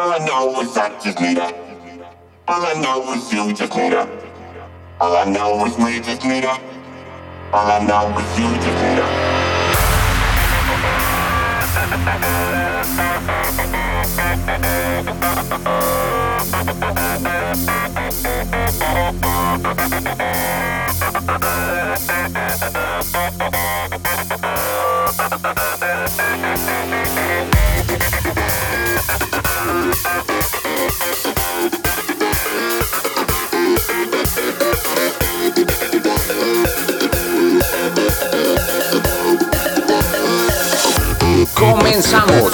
All I know is I just need her. All I know is you just need her. All I know is we just need. All I know is you just need. Comenzamos.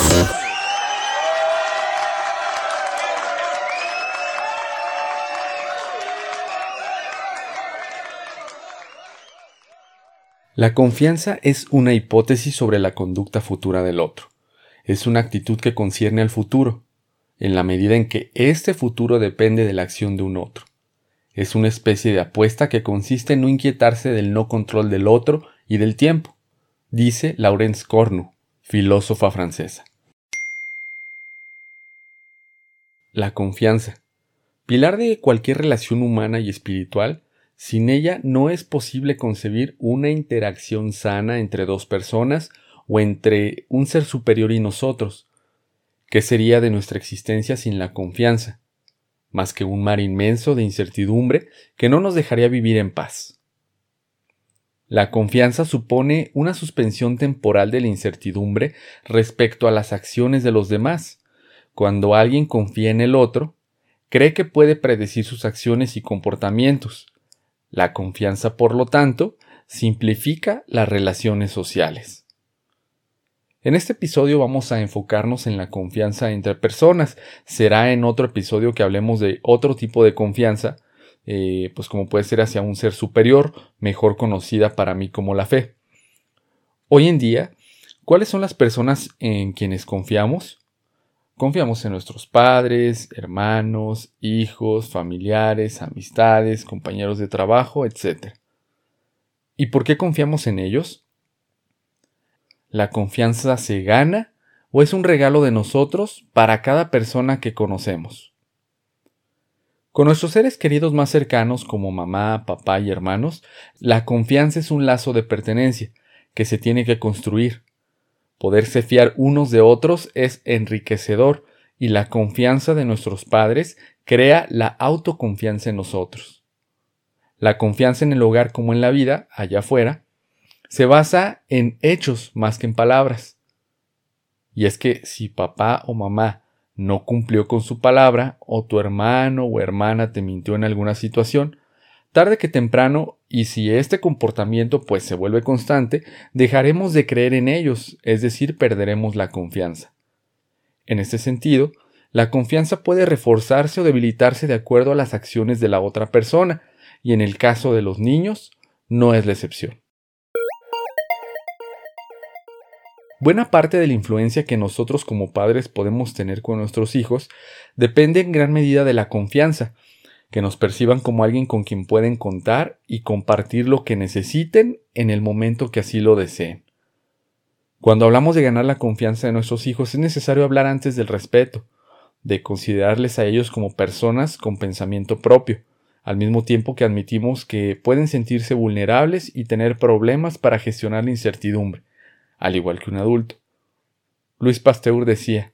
La confianza es una hipótesis sobre la conducta futura del otro. Es una actitud que concierne al futuro, en la medida en que este futuro depende de la acción de un otro. Es una especie de apuesta que consiste en no inquietarse del no control del otro y del tiempo, dice Laurence Cornu, filósofa francesa. La confianza. Pilar de cualquier relación humana y espiritual, sin ella no es posible concebir una interacción sana entre dos personas o entre un ser superior y nosotros. ¿Qué sería de nuestra existencia sin la confianza? Más que un mar inmenso de incertidumbre que no nos dejaría vivir en paz. La confianza supone una suspensión temporal de la incertidumbre respecto a las acciones de los demás. Cuando alguien confía en el otro, cree que puede predecir sus acciones y comportamientos, la confianza, por lo tanto, simplifica las relaciones sociales. En este episodio vamos a enfocarnos en la confianza entre personas. Será en otro episodio que hablemos de otro tipo de confianza, eh, pues como puede ser hacia un ser superior, mejor conocida para mí como la fe. Hoy en día, ¿cuáles son las personas en quienes confiamos? Confiamos en nuestros padres, hermanos, hijos, familiares, amistades, compañeros de trabajo, etc. ¿Y por qué confiamos en ellos? ¿La confianza se gana o es un regalo de nosotros para cada persona que conocemos? Con nuestros seres queridos más cercanos como mamá, papá y hermanos, la confianza es un lazo de pertenencia que se tiene que construir Poderse fiar unos de otros es enriquecedor y la confianza de nuestros padres crea la autoconfianza en nosotros. La confianza en el hogar como en la vida, allá afuera, se basa en hechos más que en palabras. Y es que si papá o mamá no cumplió con su palabra, o tu hermano o hermana te mintió en alguna situación, Tarde que temprano, y si este comportamiento pues se vuelve constante, dejaremos de creer en ellos, es decir, perderemos la confianza. En este sentido, la confianza puede reforzarse o debilitarse de acuerdo a las acciones de la otra persona, y en el caso de los niños, no es la excepción. Buena parte de la influencia que nosotros como padres podemos tener con nuestros hijos depende en gran medida de la confianza, que nos perciban como alguien con quien pueden contar y compartir lo que necesiten en el momento que así lo deseen. Cuando hablamos de ganar la confianza de nuestros hijos es necesario hablar antes del respeto, de considerarles a ellos como personas con pensamiento propio, al mismo tiempo que admitimos que pueden sentirse vulnerables y tener problemas para gestionar la incertidumbre, al igual que un adulto. Luis Pasteur decía,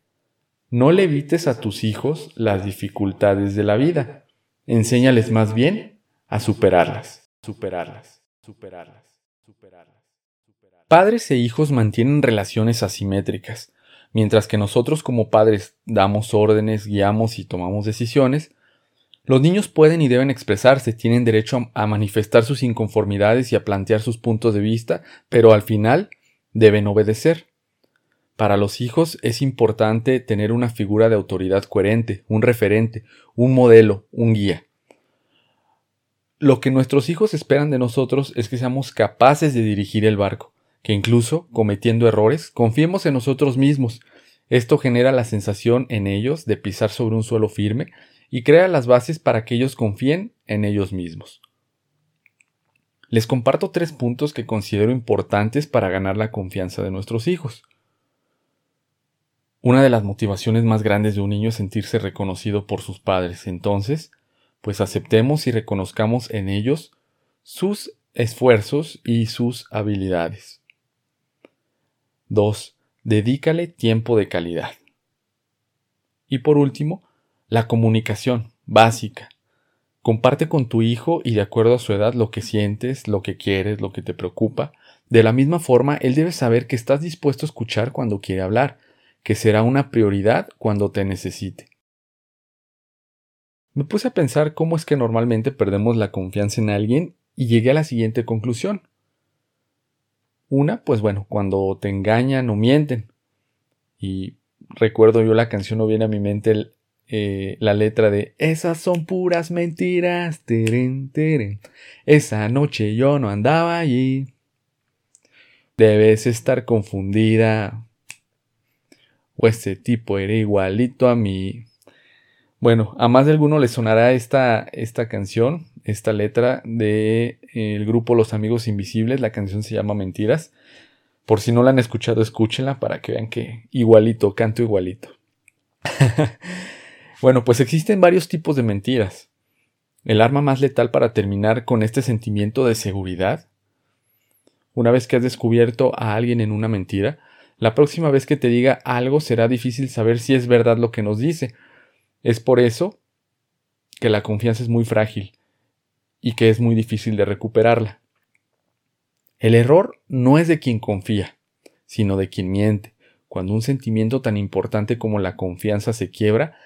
no le evites a tus hijos las dificultades de la vida, Enséñales más bien a superarlas, superarlas, superarlas, superarlas. Padres e hijos mantienen relaciones asimétricas. Mientras que nosotros como padres damos órdenes, guiamos y tomamos decisiones, los niños pueden y deben expresarse, tienen derecho a manifestar sus inconformidades y a plantear sus puntos de vista, pero al final deben obedecer. Para los hijos es importante tener una figura de autoridad coherente, un referente, un modelo, un guía. Lo que nuestros hijos esperan de nosotros es que seamos capaces de dirigir el barco, que incluso, cometiendo errores, confiemos en nosotros mismos. Esto genera la sensación en ellos de pisar sobre un suelo firme y crea las bases para que ellos confíen en ellos mismos. Les comparto tres puntos que considero importantes para ganar la confianza de nuestros hijos. Una de las motivaciones más grandes de un niño es sentirse reconocido por sus padres. Entonces, pues aceptemos y reconozcamos en ellos sus esfuerzos y sus habilidades. 2. Dedícale tiempo de calidad. Y por último, la comunicación básica. Comparte con tu hijo y de acuerdo a su edad lo que sientes, lo que quieres, lo que te preocupa. De la misma forma, él debe saber que estás dispuesto a escuchar cuando quiere hablar, que será una prioridad cuando te necesite. Me puse a pensar cómo es que normalmente perdemos la confianza en alguien y llegué a la siguiente conclusión. Una, pues bueno, cuando te engañan o mienten. Y recuerdo yo la canción no viene a mi mente el, eh, la letra de Esas son puras mentiras. Teren, teren. Esa noche yo no andaba allí. Debes estar confundida. O este tipo era igualito a mí. Bueno, a más de alguno le sonará esta, esta canción, esta letra de eh, el grupo Los Amigos Invisibles. La canción se llama Mentiras. Por si no la han escuchado, escúchenla para que vean que igualito, canto igualito. Bueno, pues existen varios tipos de mentiras. El arma más letal para terminar con este sentimiento de seguridad. Una vez que has descubierto a alguien en una mentira, la próxima vez que te diga algo será difícil saber si es verdad lo que nos dice. Es por eso que la confianza es muy frágil y que es muy difícil de recuperarla. El error no es de quien confía, sino de quien miente. Cuando un sentimiento tan importante como la confianza se quiebra,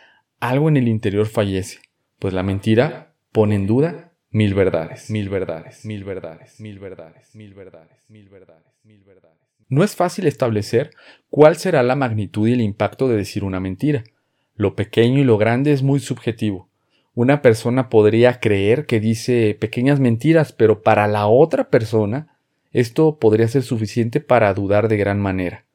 algo en el interior fallece, pues la mentira pone en duda mil verdades, mil verdades, mil verdades, mil verdades, mil verdades, mil verdades, mil verdades. No es fácil establecer cuál será la magnitud y el impacto de decir una mentira. Lo pequeño y lo grande es muy subjetivo. Una persona podría creer que dice pequeñas mentiras, pero para la otra persona esto podría ser suficiente para dudar de gran manera.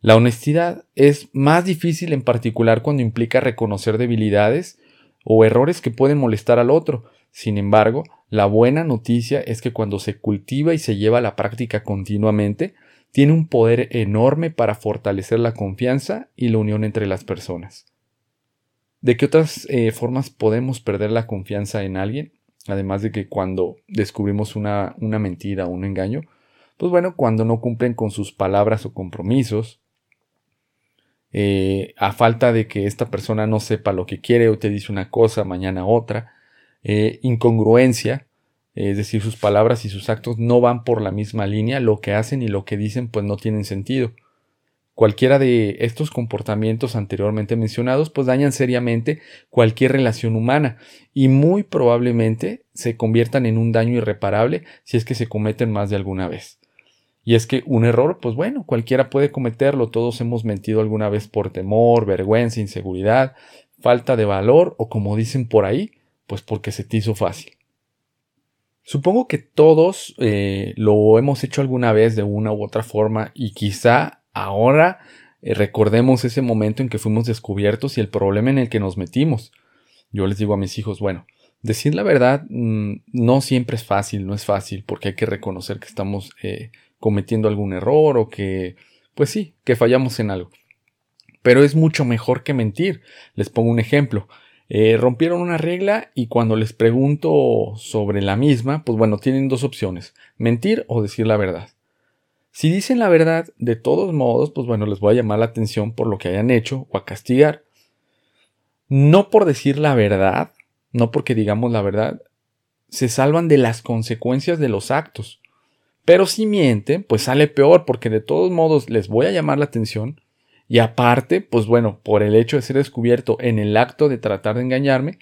La honestidad es más difícil en particular cuando implica reconocer debilidades o errores que pueden molestar al otro. Sin embargo, la buena noticia es que cuando se cultiva y se lleva a la práctica continuamente, tiene un poder enorme para fortalecer la confianza y la unión entre las personas. ¿De qué otras eh, formas podemos perder la confianza en alguien? Además de que cuando descubrimos una, una mentira o un engaño, pues bueno, cuando no cumplen con sus palabras o compromisos, eh, a falta de que esta persona no sepa lo que quiere o te dice una cosa, mañana otra, eh, incongruencia, es decir, sus palabras y sus actos no van por la misma línea, lo que hacen y lo que dicen pues no tienen sentido. Cualquiera de estos comportamientos anteriormente mencionados pues dañan seriamente cualquier relación humana y muy probablemente se conviertan en un daño irreparable si es que se cometen más de alguna vez. Y es que un error, pues bueno, cualquiera puede cometerlo, todos hemos mentido alguna vez por temor, vergüenza, inseguridad, falta de valor o como dicen por ahí, pues porque se te hizo fácil. Supongo que todos eh, lo hemos hecho alguna vez de una u otra forma y quizá ahora eh, recordemos ese momento en que fuimos descubiertos y el problema en el que nos metimos. Yo les digo a mis hijos, bueno, decir la verdad mm, no siempre es fácil, no es fácil porque hay que reconocer que estamos eh, cometiendo algún error o que, pues sí, que fallamos en algo. Pero es mucho mejor que mentir. Les pongo un ejemplo. Eh, rompieron una regla y cuando les pregunto sobre la misma, pues bueno, tienen dos opciones, mentir o decir la verdad. Si dicen la verdad, de todos modos, pues bueno, les voy a llamar la atención por lo que hayan hecho o a castigar. No por decir la verdad, no porque digamos la verdad, se salvan de las consecuencias de los actos. Pero si mienten, pues sale peor porque de todos modos les voy a llamar la atención y aparte, pues bueno, por el hecho de ser descubierto en el acto de tratar de engañarme,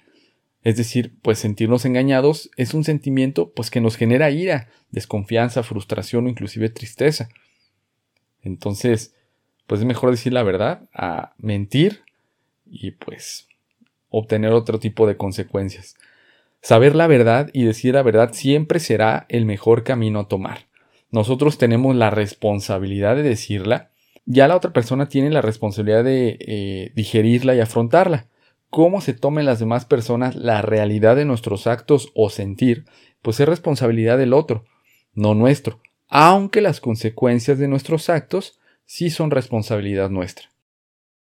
es decir, pues sentirnos engañados es un sentimiento pues que nos genera ira, desconfianza, frustración o inclusive tristeza. Entonces, pues es mejor decir la verdad a mentir y pues obtener otro tipo de consecuencias. Saber la verdad y decir la verdad siempre será el mejor camino a tomar nosotros tenemos la responsabilidad de decirla, ya la otra persona tiene la responsabilidad de eh, digerirla y afrontarla. Cómo se tomen las demás personas la realidad de nuestros actos o sentir, pues es responsabilidad del otro, no nuestro, aunque las consecuencias de nuestros actos sí son responsabilidad nuestra.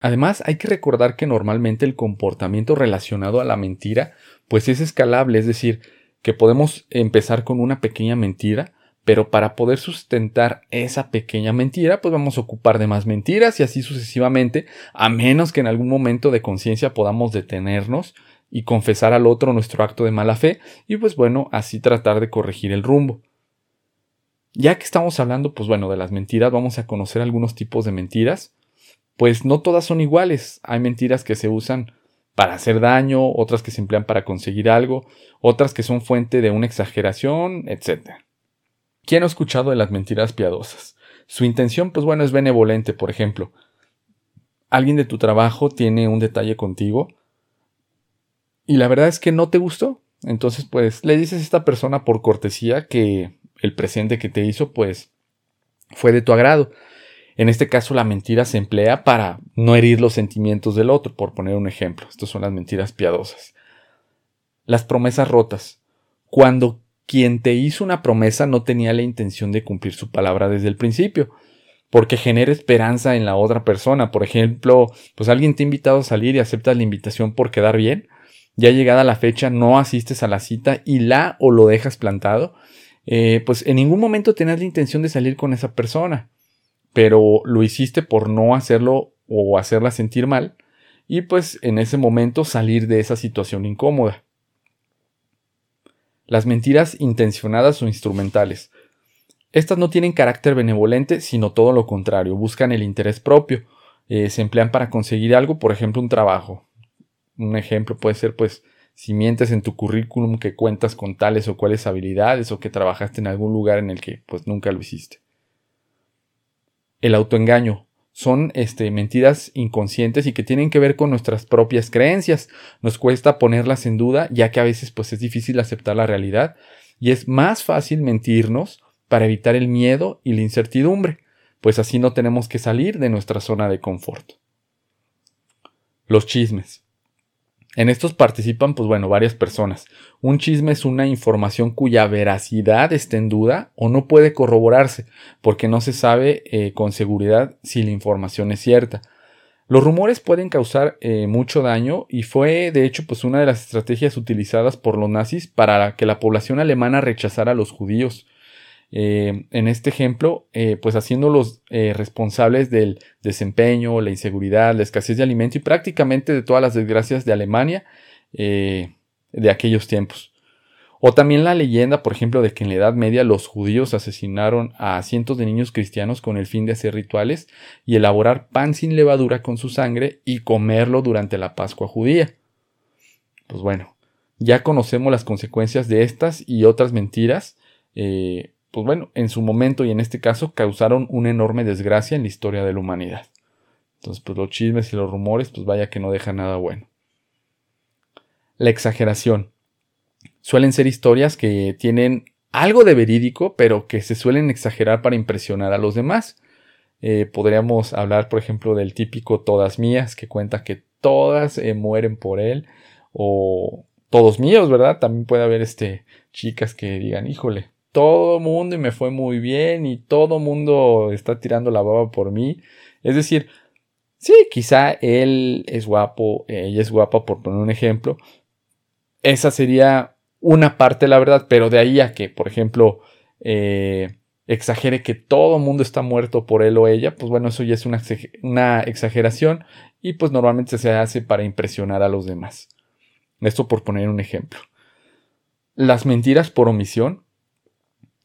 Además, hay que recordar que normalmente el comportamiento relacionado a la mentira, pues es escalable, es decir, que podemos empezar con una pequeña mentira, pero para poder sustentar esa pequeña mentira, pues vamos a ocupar de más mentiras y así sucesivamente, a menos que en algún momento de conciencia podamos detenernos y confesar al otro nuestro acto de mala fe y pues bueno, así tratar de corregir el rumbo. Ya que estamos hablando, pues bueno, de las mentiras, vamos a conocer algunos tipos de mentiras. Pues no todas son iguales. Hay mentiras que se usan para hacer daño, otras que se emplean para conseguir algo, otras que son fuente de una exageración, etc. ¿Quién ha escuchado de las mentiras piadosas? Su intención, pues bueno, es benevolente, por ejemplo. Alguien de tu trabajo tiene un detalle contigo y la verdad es que no te gustó. Entonces, pues le dices a esta persona por cortesía que el presente que te hizo, pues fue de tu agrado. En este caso, la mentira se emplea para no herir los sentimientos del otro, por poner un ejemplo. Estas son las mentiras piadosas. Las promesas rotas. Cuando quien te hizo una promesa no tenía la intención de cumplir su palabra desde el principio, porque genera esperanza en la otra persona. Por ejemplo, pues alguien te ha invitado a salir y aceptas la invitación por quedar bien. Ya llegada la fecha no asistes a la cita y la o lo dejas plantado. Eh, pues en ningún momento tenías la intención de salir con esa persona, pero lo hiciste por no hacerlo o hacerla sentir mal y pues en ese momento salir de esa situación incómoda. Las mentiras intencionadas o instrumentales. Estas no tienen carácter benevolente, sino todo lo contrario, buscan el interés propio, eh, se emplean para conseguir algo, por ejemplo, un trabajo. Un ejemplo puede ser, pues, si mientes en tu currículum que cuentas con tales o cuales habilidades o que trabajaste en algún lugar en el que, pues, nunca lo hiciste. El autoengaño son este, mentiras inconscientes y que tienen que ver con nuestras propias creencias. Nos cuesta ponerlas en duda, ya que a veces pues, es difícil aceptar la realidad y es más fácil mentirnos para evitar el miedo y la incertidumbre, pues así no tenemos que salir de nuestra zona de confort. Los chismes. En estos participan, pues bueno, varias personas. Un chisme es una información cuya veracidad está en duda o no puede corroborarse, porque no se sabe eh, con seguridad si la información es cierta. Los rumores pueden causar eh, mucho daño y fue, de hecho, pues una de las estrategias utilizadas por los nazis para que la población alemana rechazara a los judíos. Eh, en este ejemplo, eh, pues haciéndolos eh, responsables del desempeño, la inseguridad, la escasez de alimento y prácticamente de todas las desgracias de Alemania de aquellos tiempos. O también la leyenda, por ejemplo, de que en la Edad Media los judíos asesinaron a cientos de niños cristianos con el fin de hacer rituales y elaborar pan sin levadura con su sangre y comerlo durante la Pascua judía. Pues bueno, ya conocemos las consecuencias de estas y otras mentiras pues bueno, en su momento y en este caso causaron una enorme desgracia en la historia de la humanidad. Entonces, pues los chismes y los rumores, pues vaya que no dejan nada bueno. La exageración. Suelen ser historias que tienen algo de verídico, pero que se suelen exagerar para impresionar a los demás. Eh, podríamos hablar, por ejemplo, del típico todas mías, que cuenta que todas eh, mueren por él, o todos míos, ¿verdad? También puede haber este, chicas que digan, híjole, todo mundo y me fue muy bien y todo mundo está tirando la baba por mí. Es decir, sí, quizá él es guapo, ella es guapa, por poner un ejemplo. Esa sería una parte la verdad, pero de ahí a que, por ejemplo, eh, exagere que todo mundo está muerto por él o ella, pues bueno, eso ya es una exageración y pues normalmente se hace para impresionar a los demás. Esto por poner un ejemplo. Las mentiras por omisión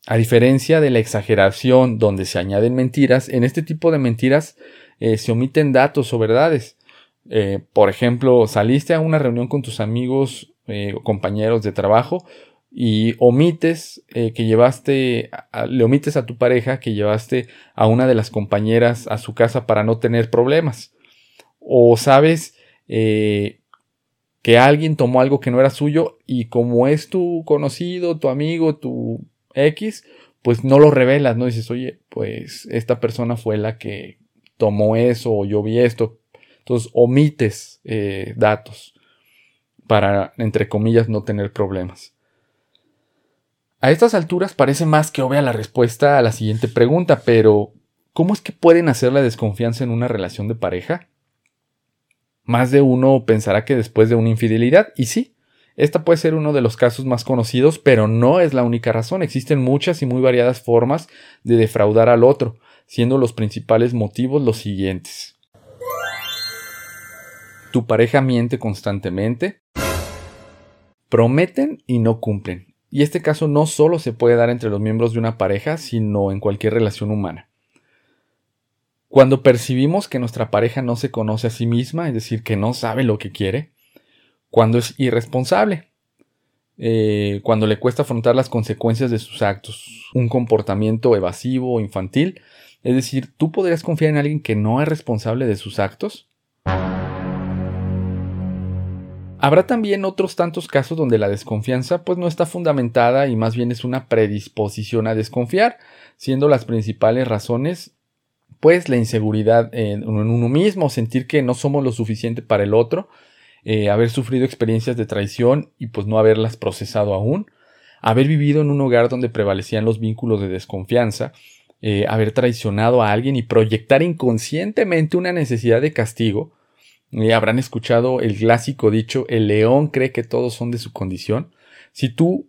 a diferencia de la exageración donde se añaden mentiras, en este tipo de mentiras eh, se omiten datos o verdades. Eh, por ejemplo, saliste a una reunión con tus amigos eh, o compañeros de trabajo y omites que llevaste, le omites a tu pareja que llevaste a una de las compañeras a su casa para no tener problemas. O sabes que alguien tomó algo que no era suyo y como es tu conocido, tu amigo, tu X, pues no lo revelas, ¿no? Dices, oye, pues esta persona fue la que tomó eso o yo vi esto. Entonces omites eh, datos para, entre comillas, no tener problemas. A estas alturas parece más que obvia la respuesta a la siguiente pregunta, pero ¿cómo es que pueden hacer la desconfianza en una relación de pareja? Más de uno pensará que después de una infidelidad, y sí, esta puede ser uno de los casos más conocidos, pero no es la única razón. Existen muchas y muy variadas formas de defraudar al otro, siendo los principales motivos los siguientes. Tu pareja miente constantemente. Prometen y no cumplen. Y este caso no solo se puede dar entre los miembros de una pareja, sino en cualquier relación humana. Cuando percibimos que nuestra pareja no se conoce a sí misma, es decir, que no sabe lo que quiere, cuando es irresponsable, eh, cuando le cuesta afrontar las consecuencias de sus actos, un comportamiento evasivo o infantil, es decir, ¿tú podrías confiar en alguien que no es responsable de sus actos? Habrá también otros tantos casos donde la desconfianza pues no está fundamentada y más bien es una predisposición a desconfiar, siendo las principales razones pues la inseguridad en, uno mismo, sentir que no somos lo suficiente para el otro, eh, haber sufrido experiencias de traición y pues no haberlas procesado aún, haber vivido en un hogar donde prevalecían los vínculos de desconfianza, eh, haber traicionado a alguien y proyectar inconscientemente una necesidad de castigo. Eh, habrán escuchado el clásico dicho, el león cree que todos son de su condición. Si tú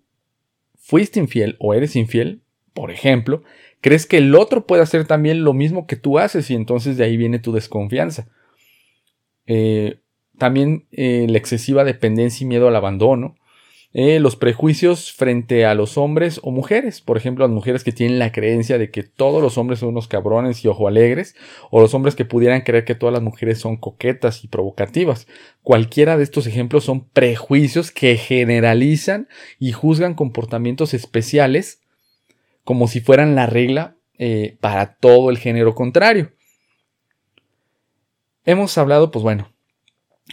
fuiste infiel o eres infiel, por ejemplo, crees que el otro puede hacer también lo mismo que tú haces y entonces de ahí viene tu desconfianza. Eh, también eh, la excesiva dependencia y miedo al abandono. Eh, los prejuicios frente a los hombres o mujeres, por ejemplo, las mujeres que tienen la creencia de que todos los hombres son unos cabrones y ojo alegres, o los hombres que pudieran creer que todas las mujeres son coquetas y provocativas. Cualquiera de estos ejemplos son prejuicios que generalizan y juzgan comportamientos especiales como si fueran la regla eh, para todo el género contrario. Hemos hablado, pues bueno,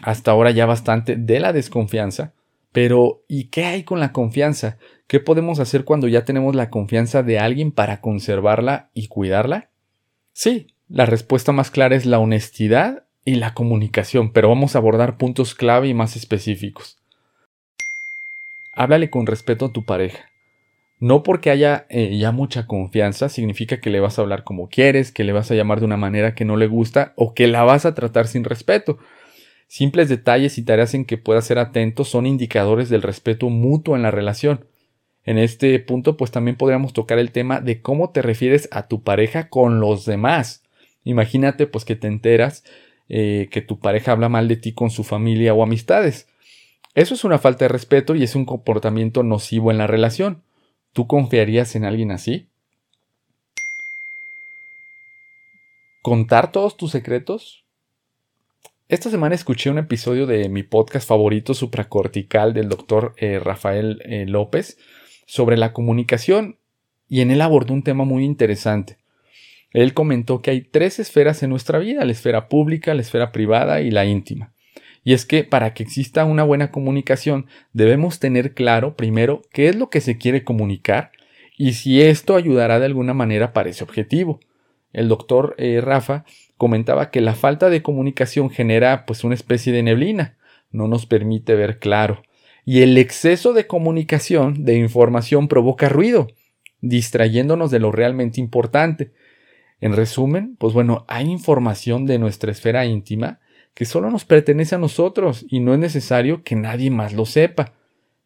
hasta ahora ya bastante de la desconfianza, pero ¿y qué hay con la confianza? ¿Qué podemos hacer cuando ya tenemos la confianza de alguien para conservarla y cuidarla? Sí, la respuesta más clara es la honestidad y la comunicación, pero vamos a abordar puntos clave y más específicos. Háblale con respeto a tu pareja. No porque haya eh, ya mucha confianza significa que le vas a hablar como quieres, que le vas a llamar de una manera que no le gusta o que la vas a tratar sin respeto. Simples detalles y tareas en que puedas ser atento son indicadores del respeto mutuo en la relación. En este punto pues también podríamos tocar el tema de cómo te refieres a tu pareja con los demás. Imagínate pues que te enteras eh, que tu pareja habla mal de ti con su familia o amistades. Eso es una falta de respeto y es un comportamiento nocivo en la relación. ¿Tú confiarías en alguien así? ¿Contar todos tus secretos? Esta semana escuché un episodio de mi podcast favorito supracortical del doctor eh, Rafael eh, López sobre la comunicación y en él abordó un tema muy interesante. Él comentó que hay tres esferas en nuestra vida, la esfera pública, la esfera privada y la íntima. Y es que para que exista una buena comunicación debemos tener claro primero qué es lo que se quiere comunicar y si esto ayudará de alguna manera para ese objetivo. El doctor eh, Rafa comentaba que la falta de comunicación genera pues una especie de neblina, no nos permite ver claro. Y el exceso de comunicación, de información, provoca ruido, distrayéndonos de lo realmente importante. En resumen, pues bueno, hay información de nuestra esfera íntima que solo nos pertenece a nosotros y no es necesario que nadie más lo sepa.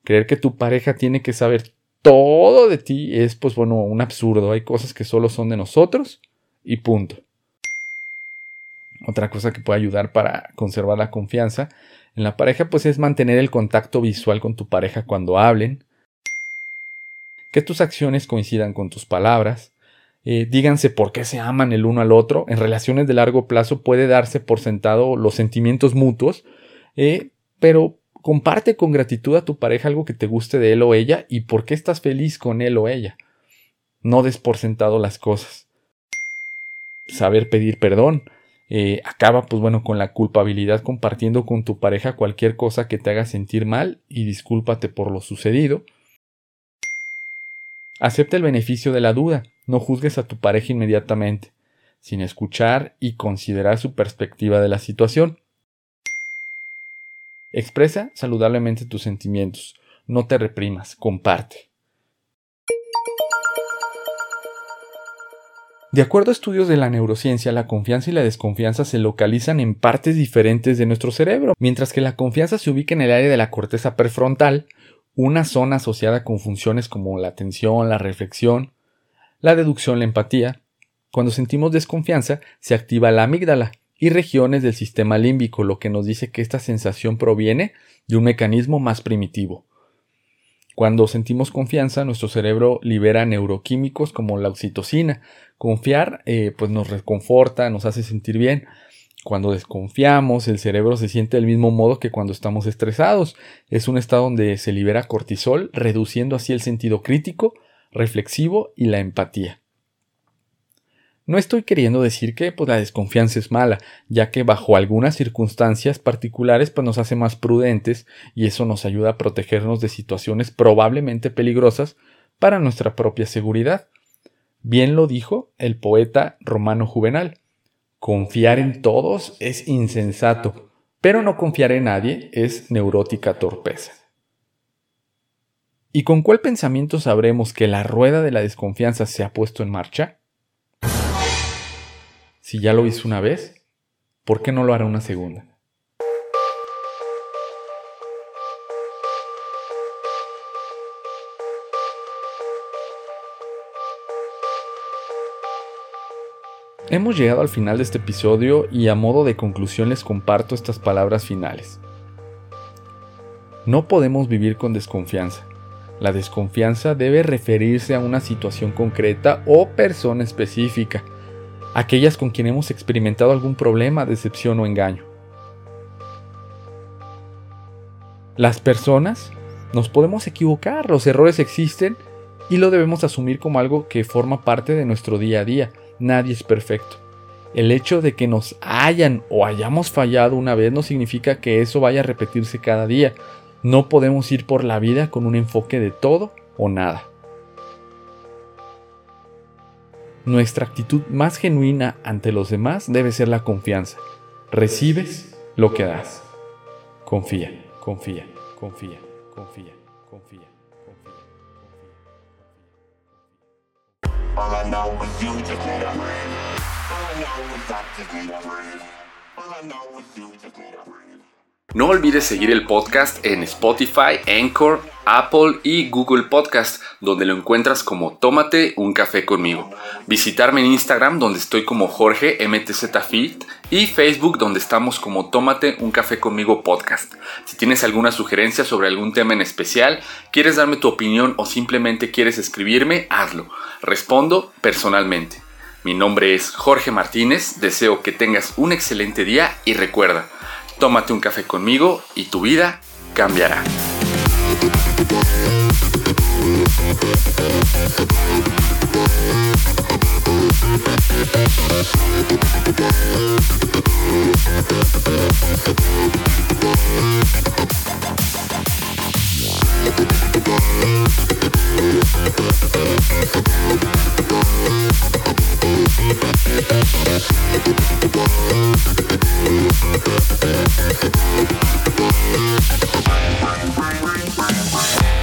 Creer que tu pareja tiene que saber todo de ti es, pues bueno, un absurdo. Hay cosas que solo son de nosotros y punto. Otra cosa que puede ayudar para conservar la confianza en la pareja, pues es mantener el contacto visual con tu pareja cuando hablen, que tus acciones coincidan con tus palabras, eh, díganse por qué se aman el uno al otro. En relaciones de largo plazo puede darse por sentado los sentimientos mutuos, eh, pero comparte con gratitud a tu pareja algo que te guste de él o ella y por qué estás feliz con él o ella. No des por sentado las cosas. Saber pedir perdón. Eh, acaba, pues bueno, con la culpabilidad compartiendo con tu pareja cualquier cosa que te haga sentir mal y discúlpate por lo sucedido. Acepta el beneficio de la duda. No juzgues a tu pareja inmediatamente, sin escuchar y considerar su perspectiva de la situación. Expresa saludablemente tus sentimientos. No te reprimas, comparte. De acuerdo a estudios de la neurociencia, la confianza y la desconfianza se localizan en partes diferentes de nuestro cerebro, mientras que la confianza se ubica en el área de la corteza prefrontal, una zona asociada con funciones como la atención, la reflexión, la deducción, la empatía. Cuando sentimos desconfianza, se activa la amígdala y regiones del sistema límbico, lo que nos dice que esta sensación proviene de un mecanismo más primitivo. Cuando sentimos confianza, nuestro cerebro libera neuroquímicos como la oxitocina. Confiar eh, pues nos reconforta, nos hace sentir bien. Cuando desconfiamos, el cerebro se siente del mismo modo que cuando estamos estresados. Es un estado donde se libera cortisol, reduciendo así el sentido crítico, reflexivo y la empatía. No estoy queriendo decir que pues, la desconfianza es mala, ya que bajo algunas circunstancias particulares pues, nos hace más prudentes y eso nos ayuda a protegernos de situaciones probablemente peligrosas para nuestra propia seguridad. Bien lo dijo el poeta romano Juvenal. Confiar en todos es insensato, pero no confiar en nadie es neurótica torpeza. ¿Y con cuál pensamiento sabremos que la rueda de la desconfianza se ha puesto en marcha? Si ya lo hizo una vez, ¿por qué no lo hará una segunda? Hemos llegado al final de este episodio y a modo de conclusión les comparto estas palabras finales. No podemos vivir con desconfianza. La desconfianza debe referirse a una situación concreta o persona específica aquellas con quien hemos experimentado algún problema, decepción o engaño. Las personas nos podemos equivocar, los errores existen y lo debemos asumir como algo que forma parte de nuestro día a día. Nadie es perfecto. El hecho de que nos hayan o hayamos fallado una vez no significa que eso vaya a repetirse cada día. No podemos ir por la vida con un enfoque de todo o nada. Nuestra actitud más genuina ante los demás debe ser la confianza. Recibes lo que das. Confía, confía, confía, confía, confía, confía. No olvides seguir el podcast en Spotify, Anchor, Apple y Google Podcast, donde lo encuentras como Tómate un café conmigo. Visitarme en Instagram, donde estoy como Jorge MTZFit, y Facebook, donde estamos como Tómate un café conmigo podcast. Si tienes alguna sugerencia sobre algún tema en especial, quieres darme tu opinión o simplemente quieres escribirme, hazlo. Respondo personalmente. Mi nombre es Jorge Martínez, deseo que tengas un excelente día y recuerda, tómate un café conmigo y tu vida cambiará. Bye.